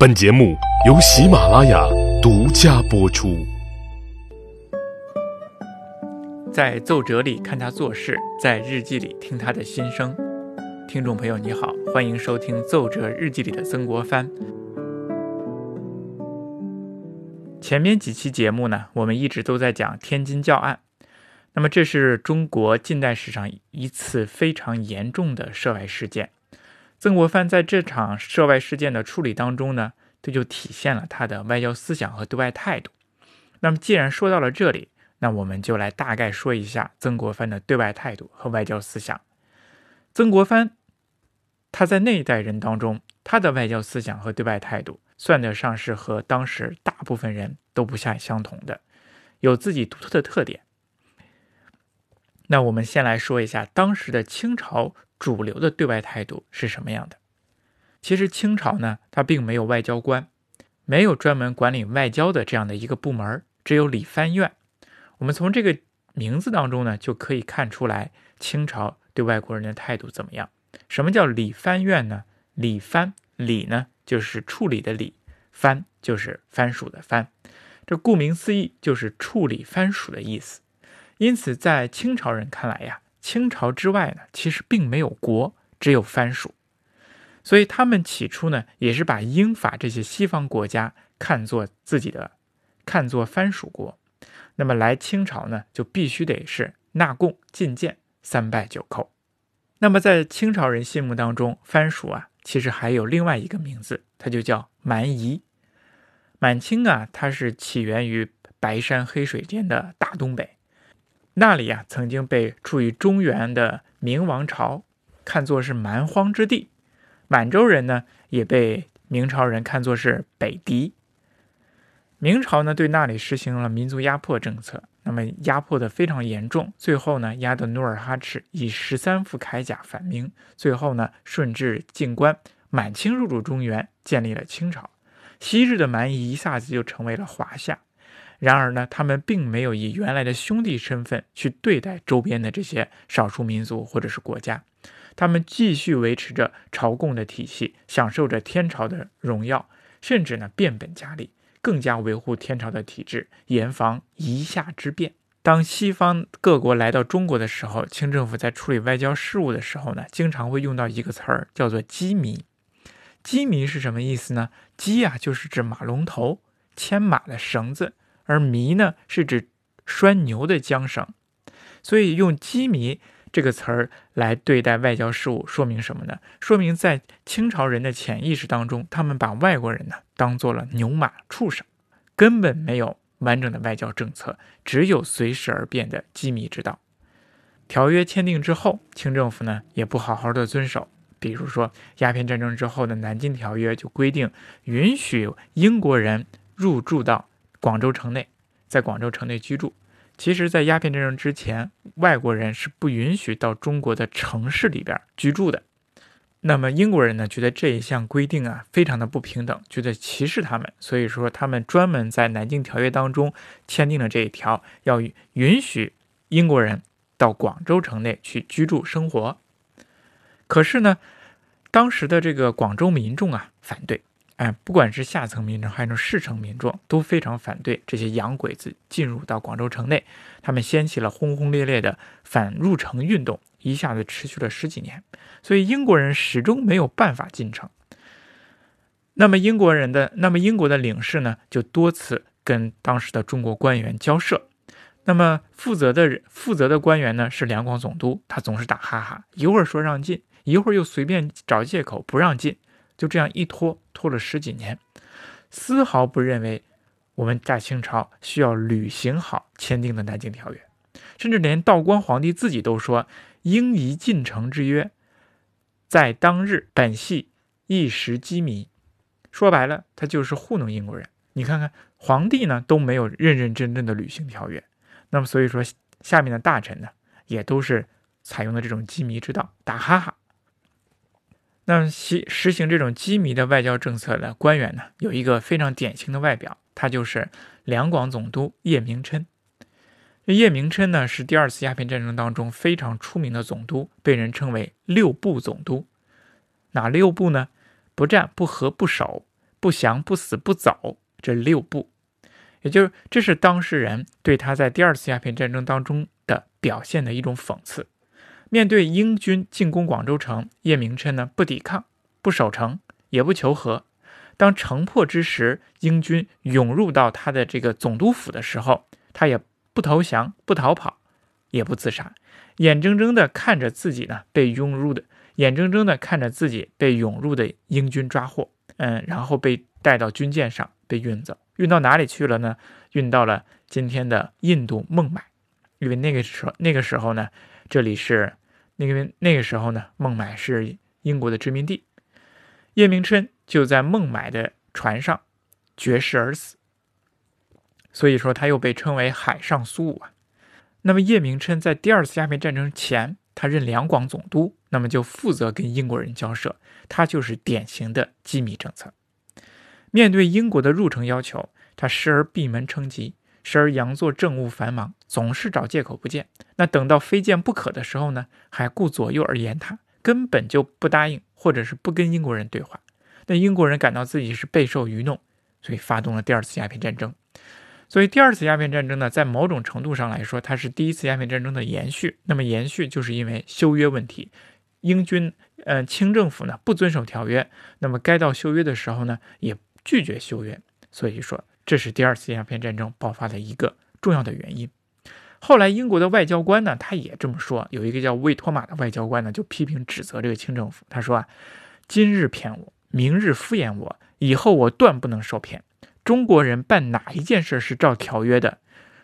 本节目由喜马拉雅独家播出。在奏折里看他做事，在日记里听他的心声。听众朋友，你好，欢迎收听《奏折日记里的曾国藩》。前面几期节目呢，我们一直都在讲天津教案。那么，这是中国近代史上一次非常严重的涉外事件。曾国藩在这场涉外事件的处理当中呢，这就体现了他的外交思想和对外态度。那么，既然说到了这里，那我们就来大概说一下曾国藩的对外态度和外交思想。曾国藩他在那一代人当中，他的外交思想和对外态度，算得上是和当时大部分人都不相相同的，有自己独特的特点。那我们先来说一下当时的清朝主流的对外态度是什么样的。其实清朝呢，它并没有外交官，没有专门管理外交的这样的一个部门，只有理藩院。我们从这个名字当中呢，就可以看出来清朝对外国人的态度怎么样。什么叫理藩院呢？理藩理呢，就是处理的理；藩就是藩属的藩。这顾名思义，就是处理藩属的意思。因此，在清朝人看来呀，清朝之外呢，其实并没有国，只有藩属。所以他们起初呢，也是把英法这些西方国家看作自己的，看作藩属国。那么来清朝呢，就必须得是纳贡进谏、三拜九叩。那么在清朝人心目当中，藩属啊，其实还有另外一个名字，它就叫蛮夷。满清啊，它是起源于白山黑水间的大东北。那里呀，曾经被处于中原的明王朝看作是蛮荒之地，满洲人呢也被明朝人看作是北敌。明朝呢对那里实行了民族压迫政策，那么压迫的非常严重，最后呢压得努尔哈赤以十三副铠甲反明，最后呢顺治进关，满清入主中原，建立了清朝，昔日的蛮夷一下子就成为了华夏。然而呢，他们并没有以原来的兄弟身份去对待周边的这些少数民族或者是国家，他们继续维持着朝贡的体系，享受着天朝的荣耀，甚至呢变本加厉，更加维护天朝的体制，严防夷夏之变。当西方各国来到中国的时候，清政府在处理外交事务的时候呢，经常会用到一个词儿，叫做“羁縻”。羁縻是什么意思呢？羁啊，就是指马龙头，牵马的绳子。而縻呢，是指拴牛的缰绳，所以用“羁縻”这个词儿来对待外交事务，说明什么呢？说明在清朝人的潜意识当中，他们把外国人呢当做了牛马畜生，根本没有完整的外交政策，只有随时而变的羁縻之道。条约签订之后，清政府呢也不好好的遵守，比如说鸦片战争之后的《南京条约》就规定，允许英国人入住到。广州城内，在广州城内居住。其实，在鸦片战争之前，外国人是不允许到中国的城市里边居住的。那么，英国人呢，觉得这一项规定啊，非常的不平等，觉得歧视他们，所以说他们专门在《南京条约》当中签订了这一条，要允许英国人到广州城内去居住生活。可是呢，当时的这个广州民众啊，反对。哎，不管是下层民众还是市城民众，都非常反对这些洋鬼子进入到广州城内。他们掀起了轰轰烈烈的反入城运动，一下子持续了十几年。所以英国人始终没有办法进城。那么英国人的，那么英国的领事呢，就多次跟当时的中国官员交涉。那么负责的人，负责的官员呢是两广总督，他总是打哈哈，一会儿说让进，一会儿又随便找借口不让进。就这样一拖拖了十几年，丝毫不认为我们大清朝需要履行好签订的《南京条约》，甚至连道光皇帝自己都说：“应宜进城之约，在当日本系一时机迷。”说白了，他就是糊弄英国人。你看看，皇帝呢都没有认认真真的履行条约，那么所以说下面的大臣呢也都是采用的这种机迷之道，打哈哈。那实实行这种机密的外交政策的官员呢，有一个非常典型的外表，他就是两广总督叶明琛。叶明琛呢，是第二次鸦片战争当中非常出名的总督，被人称为六部总督。哪六部呢？不战不和不守，不降、不死、不走这六部，也就是这是当事人对他在第二次鸦片战争当中的表现的一种讽刺。面对英军进攻广州城，叶明琛呢不抵抗、不守城，也不求和。当城破之时，英军涌入到他的这个总督府的时候，他也不投降、不逃跑，也不自杀，眼睁睁地看着自己呢被涌入的，眼睁睁地看着自己被涌入的英军抓获，嗯，然后被带到军舰上被运走，运到哪里去了呢？运到了今天的印度孟买，因为那个时候那个时候呢，这里是那个那个时候呢，孟买是英国的殖民地，叶明琛。就在孟买的船上绝食而死，所以说他又被称为海上苏武啊。那么叶明琛在第二次鸦片战争前，他任两广总督，那么就负责跟英国人交涉，他就是典型的机密政策。面对英国的入城要求，他时而闭门称疾，时而佯作政务繁忙，总是找借口不见。那等到非见不可的时候呢，还顾左右而言他，根本就不答应，或者是不跟英国人对话。那英国人感到自己是备受愚弄，所以发动了第二次鸦片战争。所以第二次鸦片战争呢，在某种程度上来说，它是第一次鸦片战争的延续。那么延续就是因为修约问题，英军呃清政府呢不遵守条约，那么该到修约的时候呢也拒绝修约，所以说这是第二次鸦片战争爆发的一个重要的原因。后来英国的外交官呢，他也这么说，有一个叫魏托马的外交官呢，就批评指责这个清政府，他说啊，今日骗我。明日敷衍我，以后我断不能受骗。中国人办哪一件事是照条约的？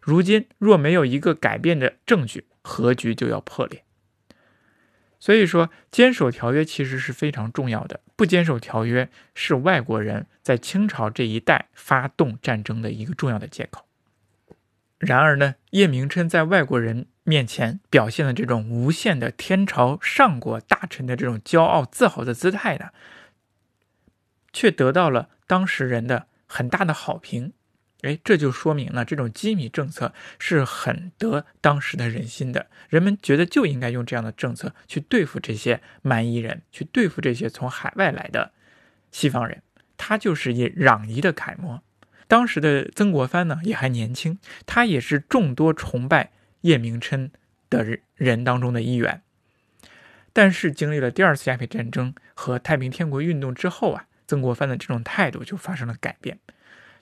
如今若没有一个改变的证据，和局就要破裂。所以说，坚守条约其实是非常重要的。不坚守条约，是外国人在清朝这一代发动战争的一个重要的借口。然而呢，叶明琛在外国人面前表现的这种无限的天朝上国大臣的这种骄傲自豪的姿态呢？却得到了当时人的很大的好评，哎，这就说明了这种机密政策是很得当时的人心的。人们觉得就应该用这样的政策去对付这些蛮夷人，去对付这些从海外来的西方人。他就是以攘夷的楷模。当时的曾国藩呢也还年轻，他也是众多崇拜叶明琛的人人当中的一员。但是经历了第二次鸦片战争和太平天国运动之后啊。曾国藩的这种态度就发生了改变，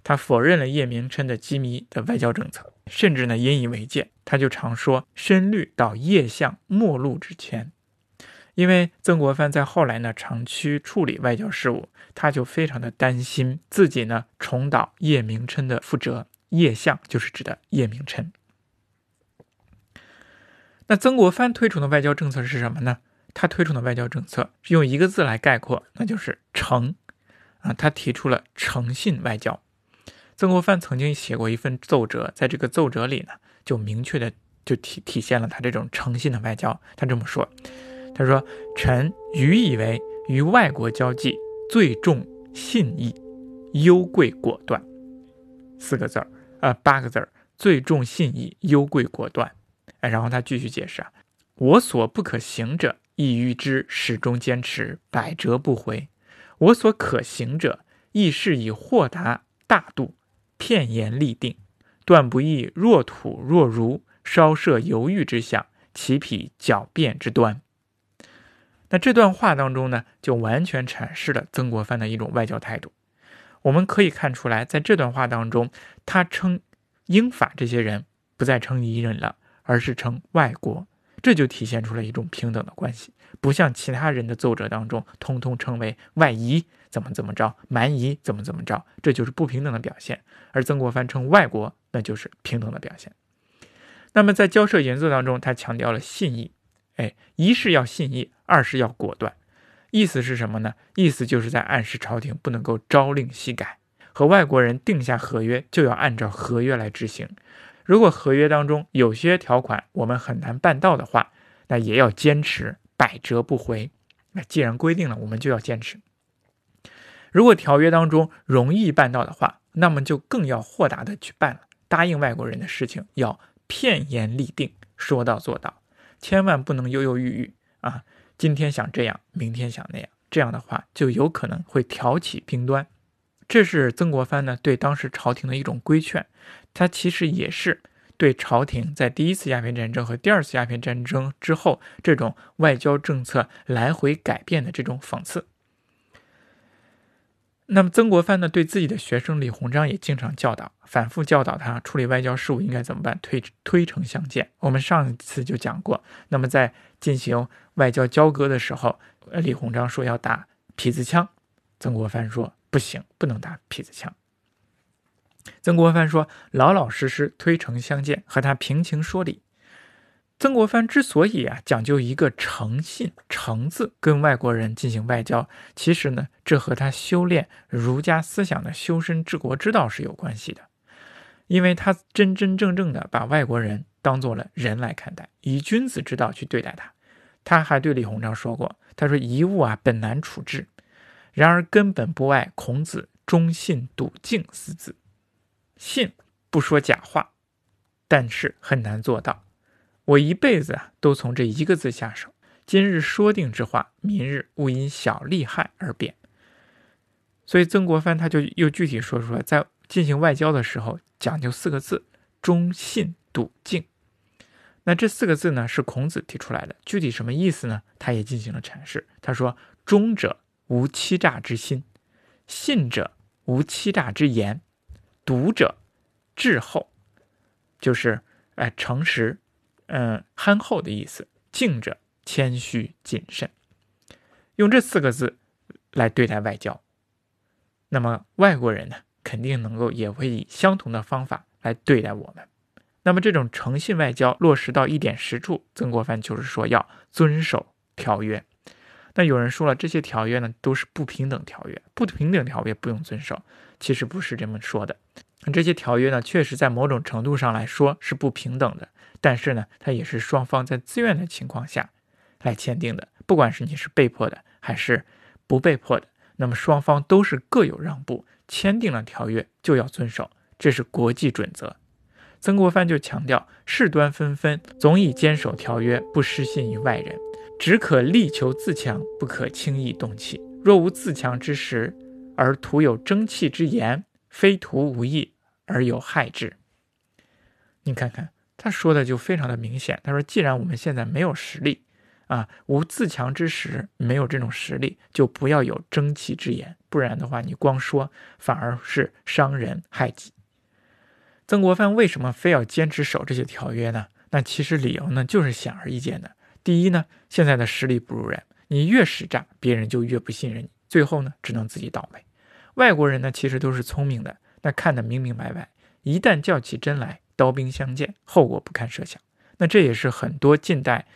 他否认了叶明琛的机密的外交政策，甚至呢引以为戒。他就常说“深虑到叶相末路之前”，因为曾国藩在后来呢长期处理外交事务，他就非常的担心自己呢重蹈叶明琛的覆辙。叶相就是指的叶明琛。那曾国藩推崇的外交政策是什么呢？他推崇的外交政策用一个字来概括，那就是“诚”。啊，他提出了诚信外交。曾国藩曾经写过一份奏折，在这个奏折里呢，就明确的就体体现了他这种诚信的外交。他这么说：“他说，臣愚以为与外国交际最重信义，优贵果断。四个字儿，呃，八个字儿，最重信义，优贵果断。哎，然后他继续解释啊，我所不可行者，亦欲之始终坚持，百折不回。”我所可行者，亦是以豁达大度、片言立定，断不易若土若如，稍涉犹豫之象，其匹狡辩之端。那这段话当中呢，就完全阐释了曾国藩的一种外交态度。我们可以看出来，在这段话当中，他称英法这些人不再称夷人了，而是称外国。这就体现出了一种平等的关系，不像其他人的奏折当中，通通称为外夷，怎么怎么着，蛮夷怎么怎么着，这就是不平等的表现。而曾国藩称外国，那就是平等的表现。那么在交涉原则当中，他强调了信义，哎，一是要信义，二是要果断。意思是什么呢？意思就是在暗示朝廷不能够朝令夕改，和外国人定下合约，就要按照合约来执行。如果合约当中有些条款我们很难办到的话，那也要坚持百折不回。那既然规定了，我们就要坚持。如果条约当中容易办到的话，那么就更要豁达的去办了。答应外国人的事情要片言立定，说到做到，千万不能犹犹豫豫啊！今天想这样，明天想那样，这样的话就有可能会挑起兵端。这是曾国藩呢对当时朝廷的一种规劝，他其实也是对朝廷在第一次鸦片战争和第二次鸦片战争之后这种外交政策来回改变的这种讽刺。那么曾国藩呢，对自己的学生李鸿章也经常教导，反复教导他处理外交事务应该怎么办，推推诚相见。我们上一次就讲过，那么在进行外交交割的时候，呃，李鸿章说要打皮子枪，曾国藩说不行，不能打痞子枪。曾国藩说老老实实推诚相见，和他平情说理。曾国藩之所以啊讲究一个诚信诚字跟外国人进行外交，其实呢，这和他修炼儒家思想的修身治国之道是有关系的，因为他真真正正的把外国人当做了人来看待，以君子之道去对待他。他还对李鸿章说过，他说一物啊本难处置，然而根本不外孔子忠信笃敬四字，信不说假话，但是很难做到。我一辈子啊，都从这一个字下手。今日说定之话，明日勿因小利害而变。所以曾国藩他就又具体说出来，在进行外交的时候，讲究四个字：忠信笃敬。那这四个字呢，是孔子提出来的。具体什么意思呢？他也进行了阐释。他说：“忠者无欺诈之心，信者无欺诈之言，笃者滞厚，就是哎诚实。”嗯，憨厚的意思，敬者谦虚谨慎，用这四个字来对待外交，那么外国人呢，肯定能够也会以相同的方法来对待我们。那么这种诚信外交落实到一点实处，曾国藩就是说要遵守条约。那有人说了，这些条约呢都是不平等条约，不平等条约不用遵守，其实不是这么说的。这些条约呢，确实在某种程度上来说是不平等的。但是呢，它也是双方在自愿的情况下来签订的，不管是你是被迫的还是不被迫的，那么双方都是各有让步，签订了条约就要遵守，这是国际准则。曾国藩就强调，事端纷纷，总以坚守条约，不失信于外人，只可力求自强，不可轻易动气。若无自强之时，而徒有争气之言，非徒无益而有害之。你看看。他说的就非常的明显，他说：“既然我们现在没有实力，啊，无自强之时，没有这种实力，就不要有争气之言，不然的话，你光说反而是伤人害己。”曾国藩为什么非要坚持守这些条约呢？那其实理由呢，就是显而易见的。第一呢，现在的实力不如人，你越使诈，别人就越不信任你，最后呢，只能自己倒霉。外国人呢，其实都是聪明的，那看得明明白白，一旦较起真来。刀兵相见，后果不堪设想。那这也是很多近代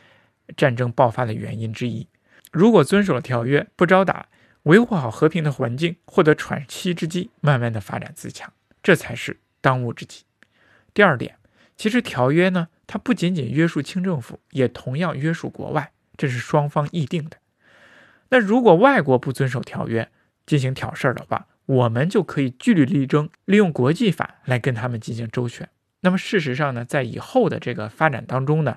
战争爆发的原因之一。如果遵守了条约，不招打，维护好和平的环境，获得喘息之机，慢慢的发展自强，这才是当务之急。第二点，其实条约呢，它不仅仅约束清政府，也同样约束国外，这是双方议定的。那如果外国不遵守条约，进行挑事儿的话，我们就可以据理力争，利用国际法来跟他们进行周旋。那么事实上呢，在以后的这个发展当中呢，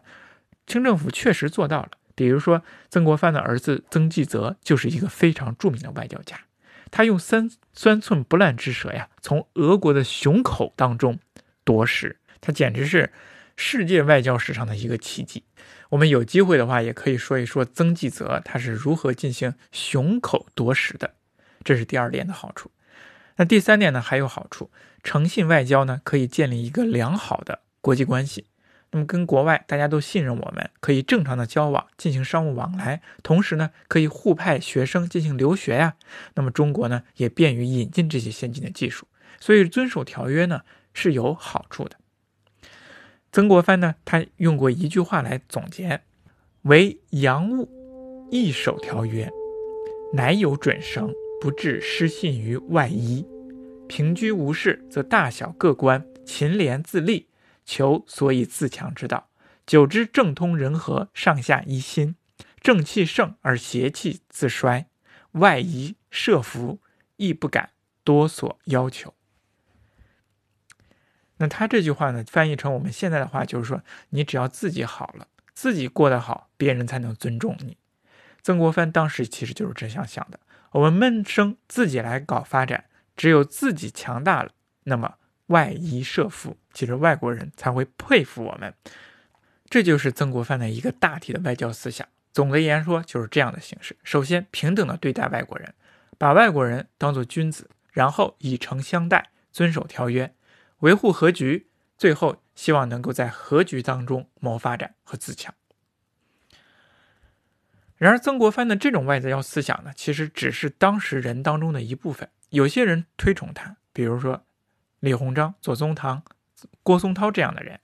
清政府确实做到了。比如说，曾国藩的儿子曾纪泽就是一个非常著名的外交家，他用三三寸不烂之舌呀，从俄国的熊口当中夺食，他简直是世界外交史上的一个奇迹。我们有机会的话，也可以说一说曾纪泽他是如何进行熊口夺食的，这是第二点的好处。那第三点呢，还有好处。诚信外交呢，可以建立一个良好的国际关系。那么跟国外大家都信任我们，可以正常的交往，进行商务往来。同时呢，可以互派学生进行留学呀。那么中国呢，也便于引进这些先进的技术。所以遵守条约呢是有好处的。曾国藩呢，他用过一句话来总结：为洋务，易守条约，乃有准绳。不致失信于外夷，平居无事，则大小各官勤廉自立，求所以自强之道。久之，政通人和，上下一心，正气盛而邪气自衰，外夷设伏亦不敢多所要求。那他这句话呢，翻译成我们现在的话，就是说，你只要自己好了，自己过得好，别人才能尊重你。曾国藩当时其实就是这样想的。我们闷声自己来搞发展，只有自己强大了，那么外夷设服，其实外国人才会佩服我们。这就是曾国藩的一个大体的外交思想。总的言说，就是这样的形式：首先，平等的对待外国人，把外国人当作君子，然后以诚相待，遵守条约，维护和局，最后希望能够在和局当中谋发展和自强。然而，曾国藩的这种外在要思想呢，其实只是当时人当中的一部分。有些人推崇他，比如说李鸿章、左宗棠、郭松涛这样的人。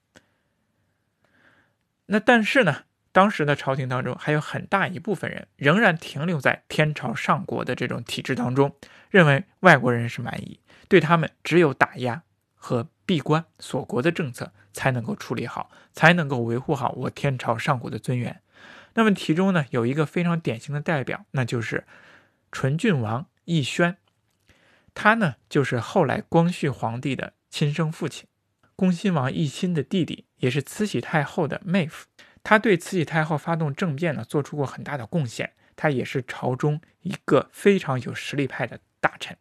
那但是呢，当时的朝廷当中还有很大一部分人仍然停留在天朝上国的这种体制当中，认为外国人是蛮夷，对他们只有打压和闭关锁国的政策才能够处理好，才能够维护好我天朝上国的尊严。那么其中呢，有一个非常典型的代表，那就是纯郡王奕轩，他呢就是后来光绪皇帝的亲生父亲，恭亲王奕欣的弟弟，也是慈禧太后的妹夫。他对慈禧太后发动政变呢，做出过很大的贡献。他也是朝中一个非常有实力派的大臣，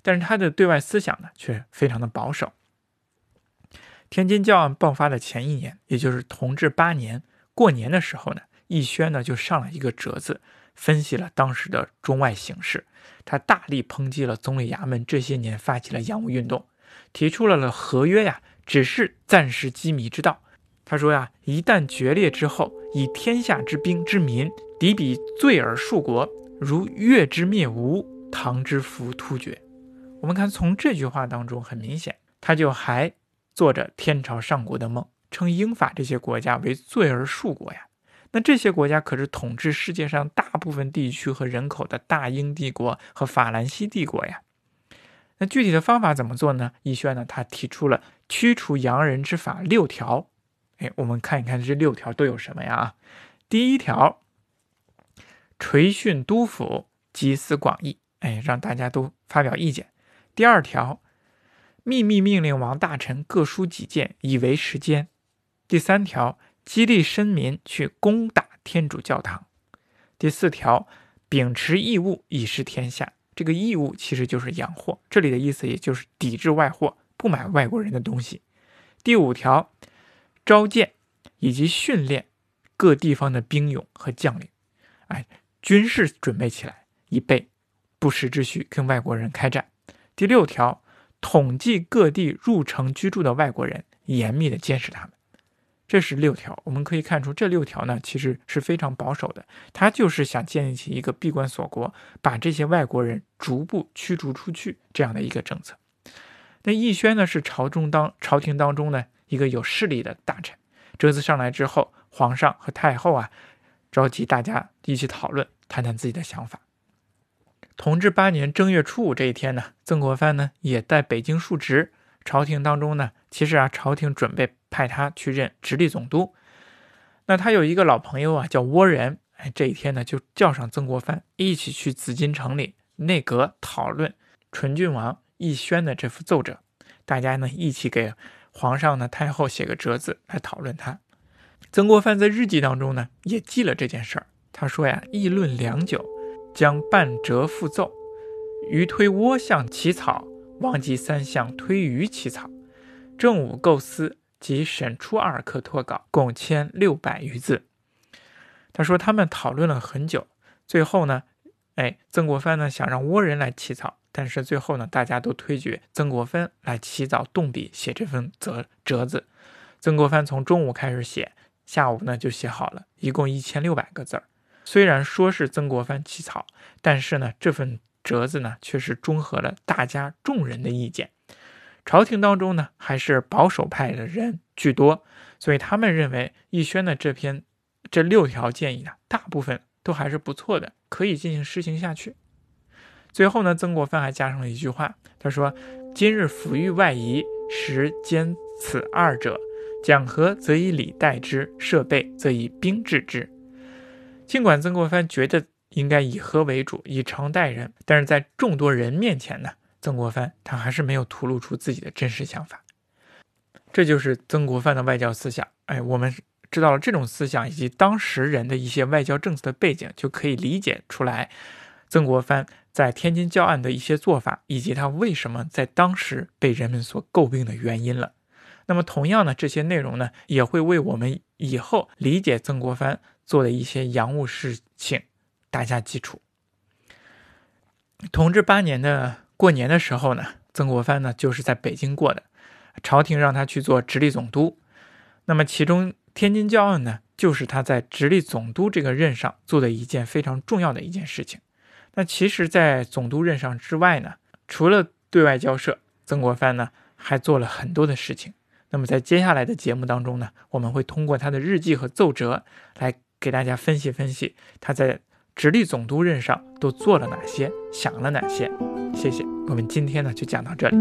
但是他的对外思想呢，却非常的保守。天津教案爆发的前一年，也就是同治八年过年的时候呢。奕轩呢就上了一个折子，分析了当时的中外形势。他大力抨击了总理衙门这些年发起了洋务运动，提出了了合约呀，只是暂时羁縻之道。他说呀，一旦决裂之后，以天下之兵之民敌彼罪而数国，如越之灭吴，唐之服突厥。我们看从这句话当中，很明显，他就还做着天朝上国的梦，称英法这些国家为罪而数国呀。那这些国家可是统治世界上大部分地区和人口的大英帝国和法兰西帝国呀。那具体的方法怎么做呢？奕轩呢，他提出了驱除洋人之法六条。哎，我们看一看这六条都有什么呀？第一条，垂训督府，集思广益，哎，让大家都发表意见。第二条，秘密命令王大臣各抒己见，以为时间。第三条。激励绅民去攻打天主教堂。第四条，秉持义务以示天下。这个义务其实就是洋货，这里的意思也就是抵制外货，不买外国人的东西。第五条，召见以及训练各地方的兵勇和将领，哎，军事准备起来，以备不时之需跟外国人开战。第六条，统计各地入城居住的外国人，严密的监视他们。这是六条，我们可以看出，这六条呢其实是非常保守的。他就是想建立起一个闭关锁国，把这些外国人逐步驱逐出去这样的一个政策。那奕轩呢是朝中当朝廷当中呢一个有势力的大臣。这次上来之后，皇上和太后啊召集大家一起讨论，谈谈自己的想法。同治八年正月初五这一天呢，曾国藩呢也在北京述职。朝廷当中呢，其实啊，朝廷准备。派他去任直隶总督，那他有一个老朋友啊，叫倭人。哎，这一天呢，就叫上曾国藩一起去紫禁城里内阁讨论纯郡王奕轩的这幅奏折。大家呢一起给皇上呢太后写个折子来讨论他。曾国藩在日记当中呢也记了这件事儿。他说呀，议论良久，将半折复奏，余推倭相起草，王及三相推余起草，正午构思。及审初二课托稿，共千六百余字。他说他们讨论了很久，最后呢，哎，曾国藩呢想让倭人来起草，但是最后呢，大家都推举曾国藩来起草动笔写这份折折子。曾国藩从中午开始写，下午呢就写好了，一共一千六百个字儿。虽然说是曾国藩起草，但是呢，这份折子呢却是综合了大家众人的意见。朝廷当中呢，还是保守派的人居多，所以他们认为奕轩的这篇这六条建议呢，大部分都还是不错的，可以进行施行下去。最后呢，曾国藩还加上了一句话，他说：“今日抚育外夷，时兼此二者，讲和则以礼待之，设备则以兵治之。”尽管曾国藩觉得应该以和为主，以诚待人，但是在众多人面前呢。曾国藩他还是没有吐露出自己的真实想法，这就是曾国藩的外交思想。哎，我们知道了这种思想以及当时人的一些外交政策的背景，就可以理解出来，曾国藩在天津教案的一些做法，以及他为什么在当时被人们所诟病的原因了。那么，同样呢，这些内容呢，也会为我们以后理解曾国藩做的一些洋务事情打下基础。同治八年的过年的时候呢，曾国藩呢就是在北京过的，朝廷让他去做直隶总督。那么，其中天津教案呢，就是他在直隶总督这个任上做的一件非常重要的一件事情。那其实，在总督任上之外呢，除了对外交涉，曾国藩呢还做了很多的事情。那么在接下来的节目当中呢，我们会通过他的日记和奏折来给大家分析分析他在直隶总督任上都做了哪些，想了哪些。谢谢，我们今天呢就讲到这里。